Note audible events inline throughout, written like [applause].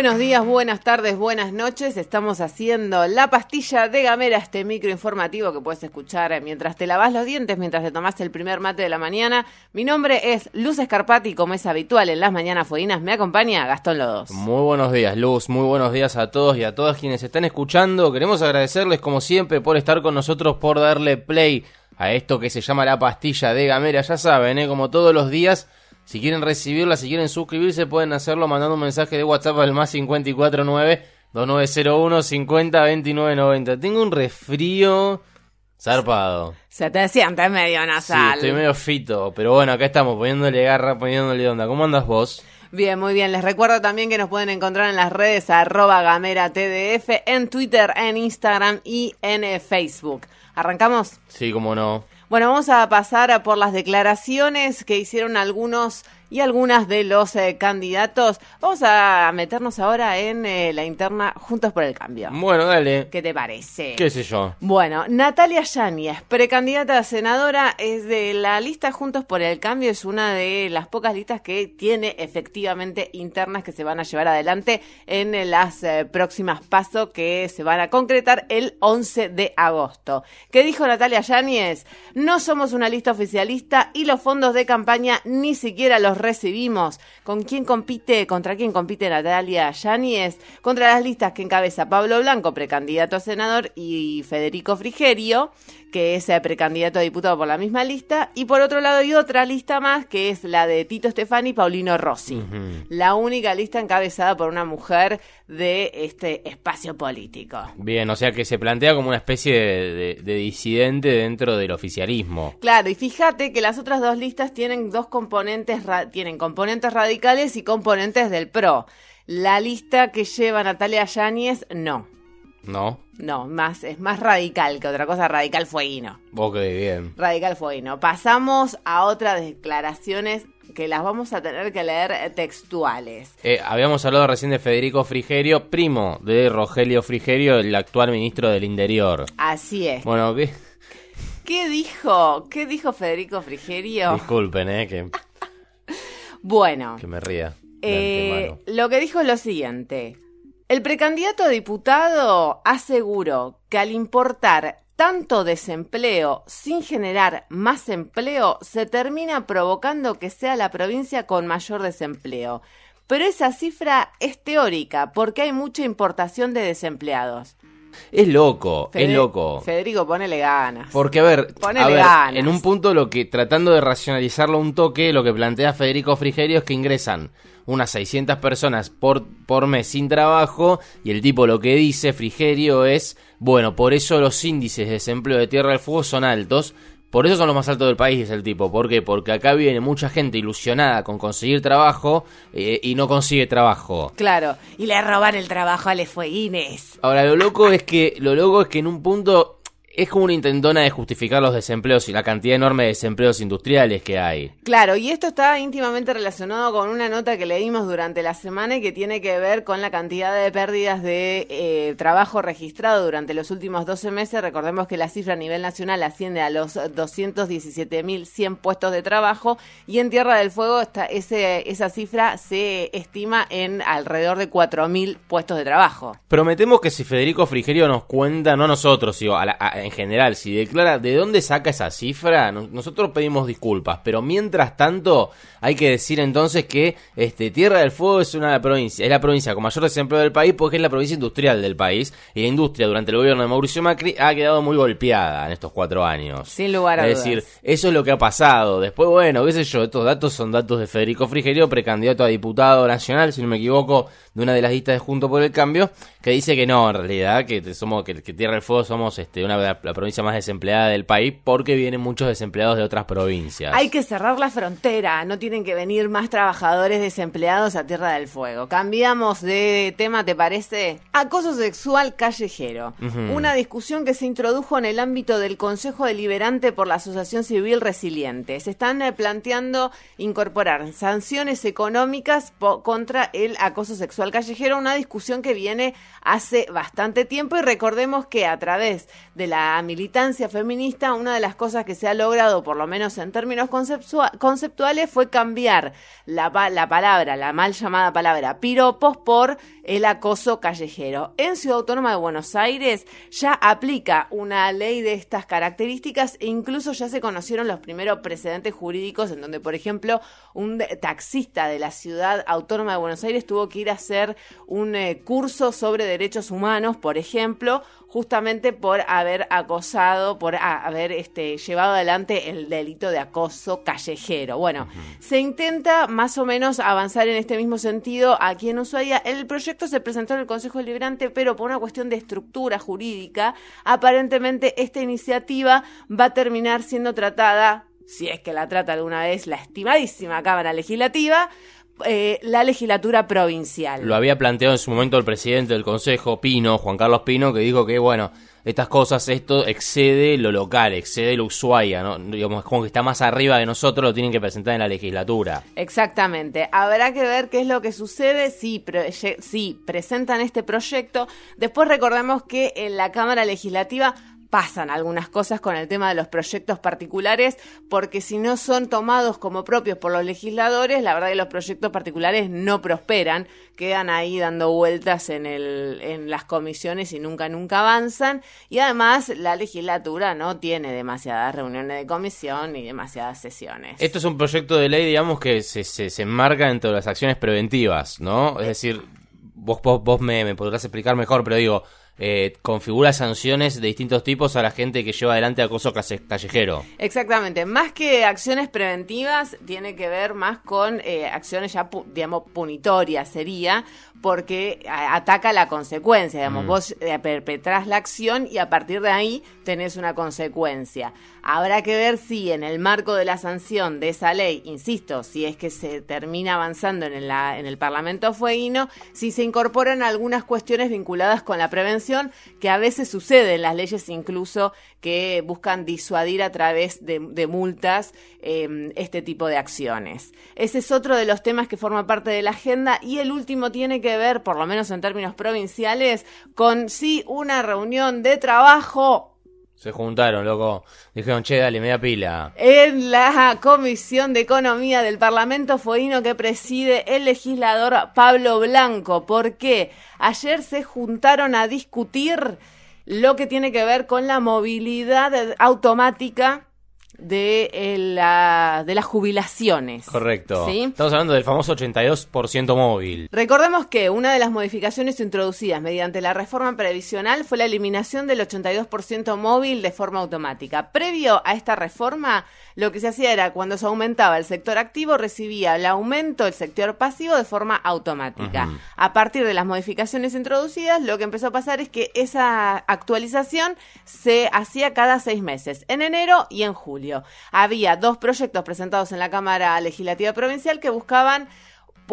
Buenos días, buenas tardes, buenas noches. Estamos haciendo la pastilla de Gamera, este micro informativo que puedes escuchar mientras te lavas los dientes, mientras te tomas el primer mate de la mañana. Mi nombre es Luz Escarpati, como es habitual en las mañanas fueguinas. Me acompaña Gastón Lodos. Muy buenos días, Luz. Muy buenos días a todos y a todas quienes están escuchando. Queremos agradecerles, como siempre, por estar con nosotros, por darle play a esto que se llama la pastilla de Gamera. Ya saben, ¿eh? como todos los días si quieren recibirla, si quieren suscribirse, pueden hacerlo mandando un mensaje de WhatsApp al más 549 2901 50 29 90. Tengo un resfrío zarpado. Se te siente medio nasal. Sí, estoy medio fito, pero bueno, acá estamos poniéndole garra, poniéndole onda. ¿Cómo andas vos? Bien, muy bien. Les recuerdo también que nos pueden encontrar en las redes arroba gamera tdf, en Twitter, en Instagram y en eh, Facebook. ¿Arrancamos? Sí, cómo no. Bueno, vamos a pasar a por las declaraciones que hicieron algunos y algunas de los eh, candidatos. Vamos a meternos ahora en eh, la interna Juntos por el Cambio. Bueno, dale. ¿Qué te parece? ¿Qué sé yo? Bueno, Natalia Yáñez, precandidata a senadora, es de la lista Juntos por el Cambio, es una de las pocas listas que tiene efectivamente internas que se van a llevar adelante en las eh, próximas pasos que se van a concretar el 11 de agosto. ¿Qué dijo Natalia Yáñez? No somos una lista oficialista y los fondos de campaña ni siquiera los recibimos. ¿Con quién compite? ¿Contra quién compite Natalia Yáñez? Contra las listas que encabeza Pablo Blanco, precandidato a senador, y Federico Frigerio, que es eh, precandidato a diputado por la misma lista. Y por otro lado hay otra lista más, que es la de Tito Stefani y Paulino Rossi. La única lista encabezada por una mujer de este espacio político. Bien, o sea que se plantea como una especie de, de disidente dentro del oficialismo. Claro, y fíjate que las otras dos listas tienen dos componentes, tienen componentes radicales y componentes del PRO. La lista que lleva Natalia Yáñez, no. ¿No? No, más, es más radical que otra cosa, radical fueguino. Ok, bien. Radical fueguino. Pasamos a otras declaraciones que las vamos a tener que leer textuales. Eh, habíamos hablado recién de Federico Frigerio, primo de Rogelio Frigerio, el actual ministro del Interior. Así es. Bueno, ¿qué? ¿Qué dijo? ¿Qué dijo Federico Frigerio? Disculpen, eh, que... bueno. Que me ría. Eh, lo que dijo es lo siguiente. El precandidato a diputado aseguró que al importar tanto desempleo sin generar más empleo, se termina provocando que sea la provincia con mayor desempleo. Pero esa cifra es teórica porque hay mucha importación de desempleados. Es loco, es loco. Federico, ponele ganas. Porque, a ver, en un punto lo que, tratando de racionalizarlo un toque, lo que plantea Federico Frigerio es que ingresan unas 600 personas por, por mes sin trabajo y el tipo lo que dice Frigerio es, bueno, por eso los índices de desempleo de Tierra del Fuego son altos, por eso son los más altos del país, es el tipo. ¿Por qué? Porque acá viene mucha gente ilusionada con conseguir trabajo eh, y no consigue trabajo. Claro, y le roban el trabajo a Les Fueguines. Ahora, lo loco es que, lo loco es que en un punto es como una intentona de justificar los desempleos y la cantidad enorme de desempleos industriales que hay. Claro, y esto está íntimamente relacionado con una nota que leímos durante la semana y que tiene que ver con la cantidad de pérdidas de eh, trabajo registrado durante los últimos 12 meses. Recordemos que la cifra a nivel nacional asciende a los 217.100 puestos de trabajo y en Tierra del Fuego está ese, esa cifra se estima en alrededor de 4.000 puestos de trabajo. Prometemos que si Federico Frigerio nos cuenta, no nosotros, sino a la, en general, si declara de dónde saca esa cifra, nosotros pedimos disculpas, pero mientras tanto hay que decir entonces que este Tierra del Fuego es una provincia, es la provincia con mayor desempleo del país porque es la provincia industrial del país y la industria durante el gobierno de Mauricio Macri ha quedado muy golpeada en estos cuatro años. Sin lugar a dudas. Es decir, eso es lo que ha pasado. Después, bueno, qué sé yo, estos datos son datos de Federico Frigerio, precandidato a diputado nacional, si no me equivoco, de una de las listas de Junto por el Cambio, que dice que no, en realidad, que somos que, Tierra del Fuego somos este, una la, la, provincia más desempleada del país porque vienen muchos desempleados de otras provincias. Hay que cerrar la frontera, no tienen que venir más trabajadores desempleados a Tierra del Fuego. Cambiamos de tema, ¿te parece? Acoso sexual callejero. Una discusión que se introdujo en el ámbito del Consejo Deliberante por la Asociación Civil Resiliente. Se están eh, planteando incorporar sanciones económicas contra el acoso sexual callejero, una discusión que viene hace bastante tiempo. Y recordemos que a través de la militancia feminista una de las cosas que se ha logrado, por lo menos en términos conceptuales, fue cambiar la, la palabra, la mal llamada palabra piropos por el acoso callejero. En Ciudad Autónoma de Buenos Aires ya aplica una ley de estas características e incluso ya se conocieron los primeros precedentes jurídicos en donde, por ejemplo, un taxista de la Ciudad Autónoma de Buenos Aires tuvo que ir a hacer un eh, curso sobre derechos humanos, por ejemplo, justamente por haber acosado, por haber este, llevado adelante el delito de acoso callejero. Bueno, se intenta más o menos avanzar en este mismo sentido aquí en Ushuaia. El proyecto se presentó en el Consejo Deliberante, pero por una cuestión de estructura jurídica, aparentemente esta iniciativa va a terminar siendo tratada si es que la trata alguna vez la estimadísima Cámara Legislativa, eh, la legislatura provincial. Lo había planteado en su momento el presidente del Consejo, Pino, Juan Carlos Pino, que dijo que, bueno, estas cosas, esto excede lo local, excede lo Ushuaia, ¿no? Digamos, como que está más arriba de nosotros, lo tienen que presentar en la legislatura. Exactamente. Habrá que ver qué es lo que sucede si, si presentan este proyecto. Después recordemos que en la Cámara Legislativa pasan algunas cosas con el tema de los proyectos particulares, porque si no son tomados como propios por los legisladores, la verdad que los proyectos particulares no prosperan, quedan ahí dando vueltas en, el, en las comisiones y nunca, nunca avanzan. Y además la legislatura no tiene demasiadas reuniones de comisión ni demasiadas sesiones. Esto es un proyecto de ley, digamos, que se, se, se enmarca entre las acciones preventivas, ¿no? Es decir, vos, vos, vos me, me podrás explicar mejor, pero digo, eh, configura sanciones de distintos tipos a la gente que lleva adelante acoso callejero. Exactamente, más que acciones preventivas, tiene que ver más con eh, acciones ya, digamos, punitorias, sería, porque ataca la consecuencia, digamos, mm. vos eh, perpetrás la acción y a partir de ahí tenés una consecuencia. Habrá que ver si en el marco de la sanción de esa ley, insisto, si es que se termina avanzando en, la, en el Parlamento fueguino, si se incorporan algunas cuestiones vinculadas con la prevención, que a veces sucede en las leyes incluso que buscan disuadir a través de, multas em, este tipo de acciones. Ese es otro de los temas que forma parte de la agenda y el último tiene que ver, por lo menos en términos provinciales, con sí una reunión de trabajo se juntaron, loco. Dijeron, che, dale, media pila. En la Comisión de Economía del Parlamento Fueguino que preside el legislador Pablo Blanco. ¿Por qué? Ayer se juntaron a discutir lo que tiene que ver con la movilidad automática de, eh, la, de las jubilaciones. Correcto. Estamos hablando del famoso 82% móvil. Recordemos que una de las modificaciones introducidas mediante la reforma previsional fue la eliminación del 82% móvil de forma automática. Previo a esta reforma, lo que se hacía era cuando se aumentaba el sector activo, recibía el aumento del sector pasivo de forma automática. A partir de las modificaciones introducidas, lo que empezó a pasar es que esa actualización se hacía cada seis meses, en enero y en julio. Había dos proyectos presentados en la Cámara Legislativa Provincial que buscaban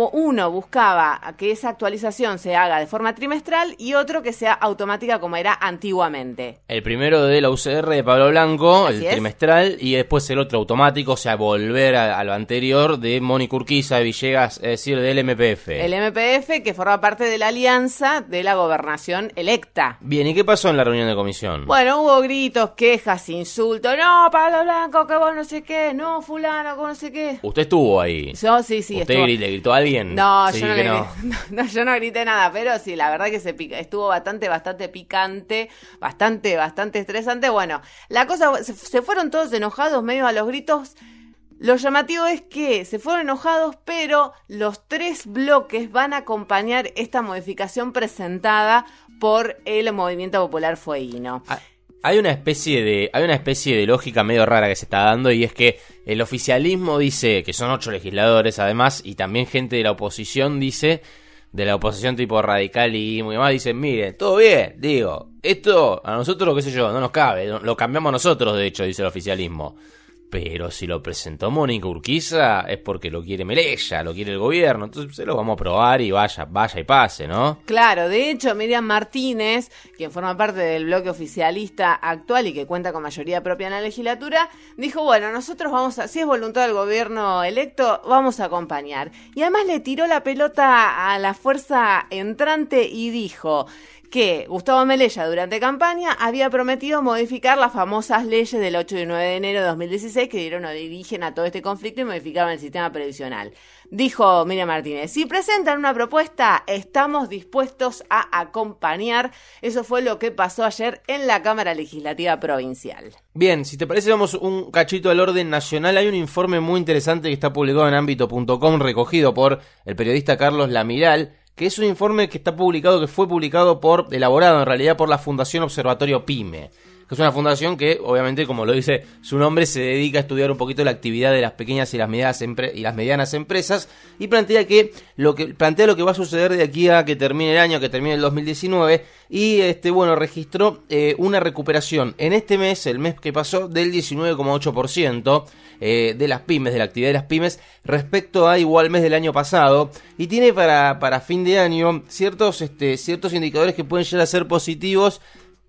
uno buscaba que esa actualización se haga de forma trimestral y otro que sea automática como era antiguamente. El primero de la UCR de Pablo Blanco, el trimestral, y después el otro automático, o sea, volver a, lo anterior de Mónica Urquiza de Villegas, es decir, del MPF. El MPF que forma parte de la alianza de la gobernación electa. Bien, ¿y qué pasó en la reunión de comisión? Bueno, hubo gritos, quejas, insultos. No, Pablo Blanco, que vos no sé qué. No, fulano, que no sé qué. Usted estuvo ahí. Yo sí, sí. Usted le gritó a no, yo [laughs] no, yo no grité nada, pero sí, la verdad que se estuvo bastante, bastante picante, bastante, bastante estresante. Bueno, la cosa, se, fueron todos enojados, medio a los gritos. Lo llamativo es que se fueron enojados, pero los tres bloques van a acompañar esta modificación presentada por el Movimiento Popular Fueguino. Ah, hay una especie de hay una especie de lógica medio rara que se está dando y es que el oficialismo dice que son ocho legisladores además y también gente de la oposición dice de la oposición tipo radical y muy demás dicen miren todo bien digo esto a nosotros qué sé yo no nos cabe lo cambiamos nosotros de hecho dice el oficialismo pero si lo presentó Mónica Urquiza es porque lo quiere Melella, lo quiere el gobierno. Entonces se lo vamos a probar y vaya, vaya y pase, ¿no? Claro, de hecho, Miriam Martínez, quien forma parte del bloque oficialista actual y que cuenta con mayoría propia en la legislatura, dijo, bueno, nosotros vamos a, si es voluntad del gobierno electo, vamos a acompañar. Y además le tiró la pelota a la fuerza entrante y dijo, que Gustavo Melella durante campaña había prometido modificar las famosas leyes del 8 y 9 de enero de 2016 que dieron origen a todo este conflicto y modificaron el sistema previsional. Dijo Miriam Martínez, si presentan una propuesta, estamos dispuestos a acompañar. Eso fue lo que pasó ayer en la Cámara Legislativa Provincial. Bien, si te parece, vamos un cachito al orden nacional. Hay un informe muy interesante que está publicado en ámbito.com, recogido por el periodista Carlos Lamiral que es un informe que está publicado, que fue publicado por, elaborado en realidad por la Fundación Observatorio PYME, que es una fundación que, obviamente, como lo dice su nombre, se dedica a estudiar un poquito la actividad de las pequeñas y las medianas, y las medianas empresas, y plantea que lo que plantea lo que va a suceder de aquí a que termine el año, que termine el 2019, y este bueno registró eh, una recuperación en este mes, el mes que pasó, del 19,8%. Eh, de las pymes, de la actividad de las pymes, respecto a igual mes del año pasado. Y tiene para, para fin de año ciertos, este, ciertos indicadores que pueden llegar a ser positivos,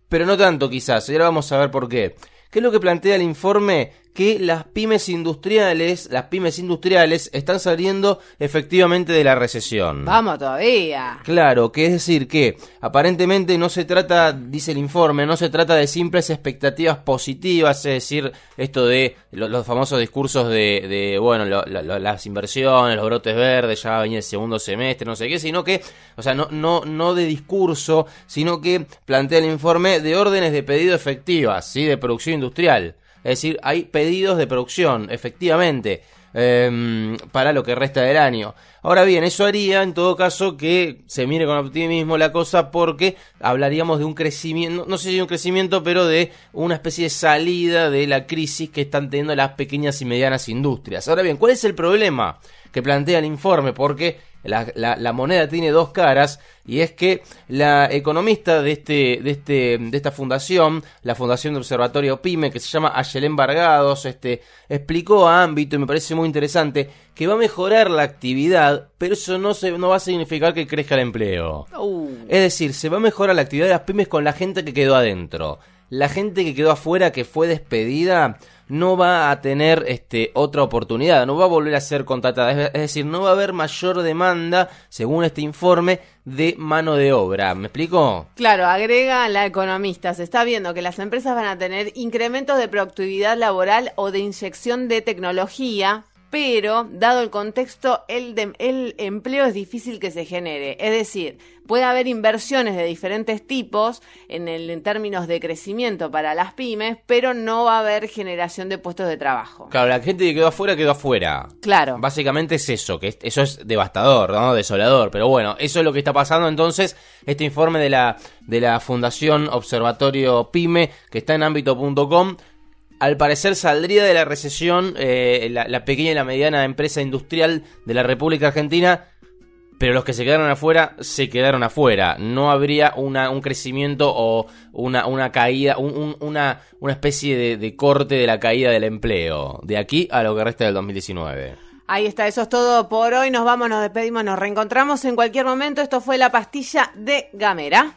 pero no tanto quizás. Y ahora vamos a ver por qué. ¿Qué es lo que plantea el informe? Que las pymes industriales, las pymes industriales están saliendo efectivamente de la recesión. Vamos todavía. Claro, que es decir que aparentemente no se trata, dice el informe, no se trata de simples expectativas positivas, es decir, esto de los, famosos discursos de, bueno, las inversiones, los brotes verdes, ya va a venir el segundo semestre, no sé qué, sino que, o sea, no, no, no de discurso, sino que plantea el informe de órdenes de pedido efectivas, ¿sí? de producción industrial. Es decir, hay pedidos de producción, efectivamente, em, para lo que resta del año. Ahora bien, eso haría en todo caso que se mire con optimismo la cosa porque hablaríamos de un crecimiento, no sé si de un crecimiento, pero de una especie de salida de la crisis que están teniendo las pequeñas y medianas industrias. Ahora bien, ¿cuál es el problema que plantea el informe? Porque la, moneda tiene dos caras y es que la economista de este de este de esta fundación, la Fundación de Observatorio PYME que se llama Ayelén Vargados, este explicó a ámbito y me parece muy interesante que va a mejorar la actividad, pero eso no se no va a significar que crezca el empleo. Uh. Es decir, se va a mejorar la actividad de las pymes con la gente que quedó adentro. La gente que quedó afuera que fue despedida no va a tener este, otra oportunidad, no va a volver a ser contratada. Es, decir, no va a haber mayor demanda, según este informe, de mano de obra. ¿Me explico? Claro, agrega la economista. Se está viendo que las empresas van a tener incrementos de productividad laboral o de inyección de tecnología pero dado el contexto, el, el, empleo es difícil que se genere. Es decir, puede haber inversiones de diferentes tipos en, el, en términos de crecimiento para las pymes, pero no va a haber generación de puestos de trabajo. Claro, la gente que quedó afuera quedó afuera. Claro. Básicamente es eso, que eso es devastador, ¿no? Desolador. Pero bueno, eso es lo que está pasando entonces. Este informe de la, de la Fundación Observatorio Pyme, que está en ámbito.com al parecer saldría de la recesión eh, la, pequeña y la mediana empresa industrial de la República Argentina, pero los que se quedaron afuera se quedaron afuera. No habría una, un crecimiento o una, una caída, una, una especie de, de corte de la caída del empleo, de aquí a lo que resta del 2019. Ahí está, eso es todo por hoy. Nos vamos, nos despedimos, nos reencontramos en cualquier momento. Esto fue la pastilla de Gamera.